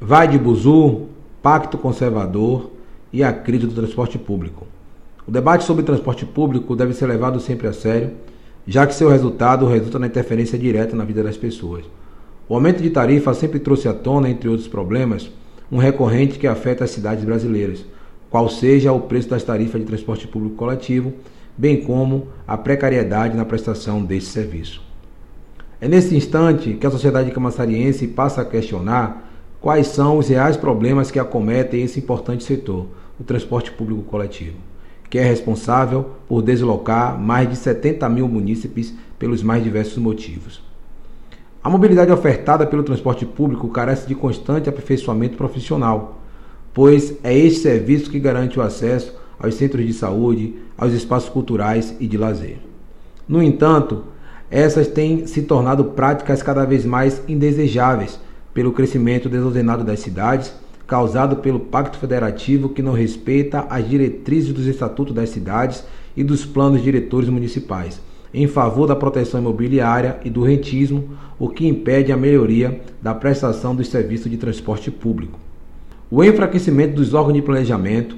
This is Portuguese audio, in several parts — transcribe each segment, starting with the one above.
Vai de Buzu, Pacto Conservador e a crise do transporte público. O debate sobre transporte público deve ser levado sempre a sério, já que seu resultado resulta na interferência direta na vida das pessoas. O aumento de tarifa sempre trouxe à tona, entre outros problemas, um recorrente que afeta as cidades brasileiras, qual seja o preço das tarifas de transporte público coletivo, bem como a precariedade na prestação desse serviço. É nesse instante que a sociedade camaçariense passa a questionar quais são os reais problemas que acometem esse importante setor, o transporte público coletivo, que é responsável por deslocar mais de 70 mil munícipes pelos mais diversos motivos. A mobilidade ofertada pelo transporte público carece de constante aperfeiçoamento profissional, pois é este serviço que garante o acesso aos centros de saúde, aos espaços culturais e de lazer. No entanto, essas têm se tornado práticas cada vez mais indesejáveis pelo crescimento desordenado das cidades, causado pelo Pacto Federativo que não respeita as diretrizes dos estatutos das cidades e dos planos diretores municipais, em favor da proteção imobiliária e do rentismo, o que impede a melhoria da prestação dos serviços de transporte público. O enfraquecimento dos órgãos de planejamento,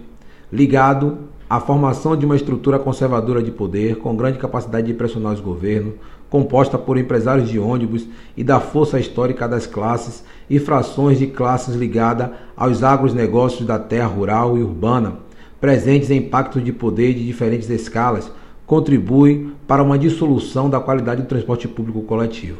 ligado a formação de uma estrutura conservadora de poder com grande capacidade de pressionar os governos, composta por empresários de ônibus e da força histórica das classes e frações de classes ligadas aos agronegócios da terra rural e urbana, presentes em pactos de poder de diferentes escalas, contribui para uma dissolução da qualidade do transporte público coletivo.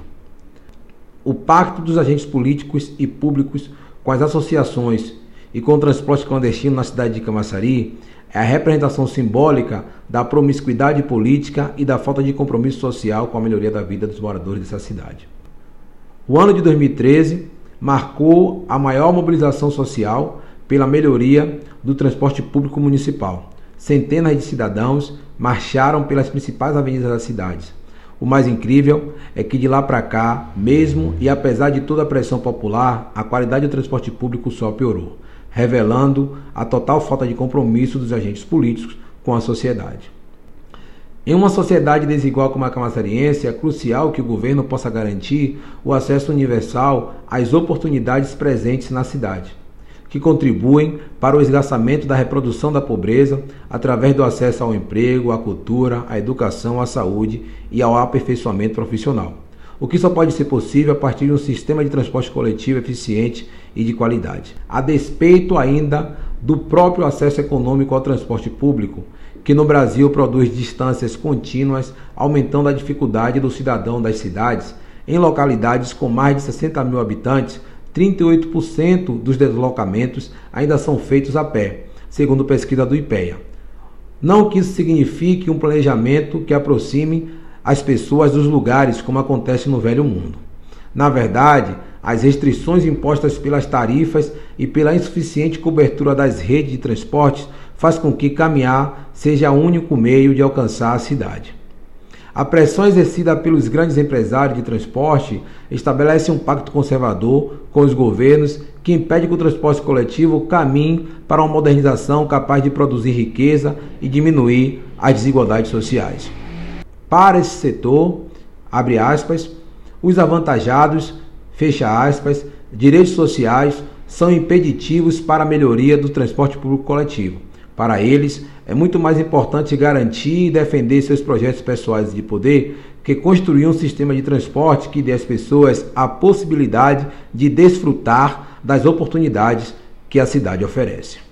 O pacto dos agentes políticos e públicos com as associações e com o transporte clandestino na cidade de Camaçari é a representação simbólica da promiscuidade política e da falta de compromisso social com a melhoria da vida dos moradores dessa cidade. O ano de 2013 marcou a maior mobilização social pela melhoria do transporte público municipal. Centenas de cidadãos marcharam pelas principais avenidas da cidade. O mais incrível é que de lá para cá, mesmo e apesar de toda a pressão popular, a qualidade do transporte público só piorou revelando a total falta de compromisso dos agentes políticos com a sociedade. Em uma sociedade desigual como a camaçariense, é crucial que o governo possa garantir o acesso universal às oportunidades presentes na cidade, que contribuem para o esgarçamento da reprodução da pobreza através do acesso ao emprego, à cultura, à educação, à saúde e ao aperfeiçoamento profissional o que só pode ser possível a partir de um sistema de transporte coletivo eficiente e de qualidade. A despeito ainda do próprio acesso econômico ao transporte público, que no Brasil produz distâncias contínuas, aumentando a dificuldade do cidadão das cidades, em localidades com mais de 60 mil habitantes, 38% dos deslocamentos ainda são feitos a pé, segundo pesquisa do IPEA. Não que isso signifique um planejamento que aproxime as pessoas dos lugares, como acontece no Velho Mundo. Na verdade, as restrições impostas pelas tarifas e pela insuficiente cobertura das redes de transportes faz com que caminhar seja o único meio de alcançar a cidade. A pressão exercida pelos grandes empresários de transporte estabelece um pacto conservador com os governos que impede que o transporte coletivo caminhe para uma modernização capaz de produzir riqueza e diminuir as desigualdades sociais. Para esse setor, abre aspas, os avantajados, fecha aspas, direitos sociais são impeditivos para a melhoria do transporte público coletivo. Para eles, é muito mais importante garantir e defender seus projetos pessoais de poder que construir um sistema de transporte que dê às pessoas a possibilidade de desfrutar das oportunidades que a cidade oferece.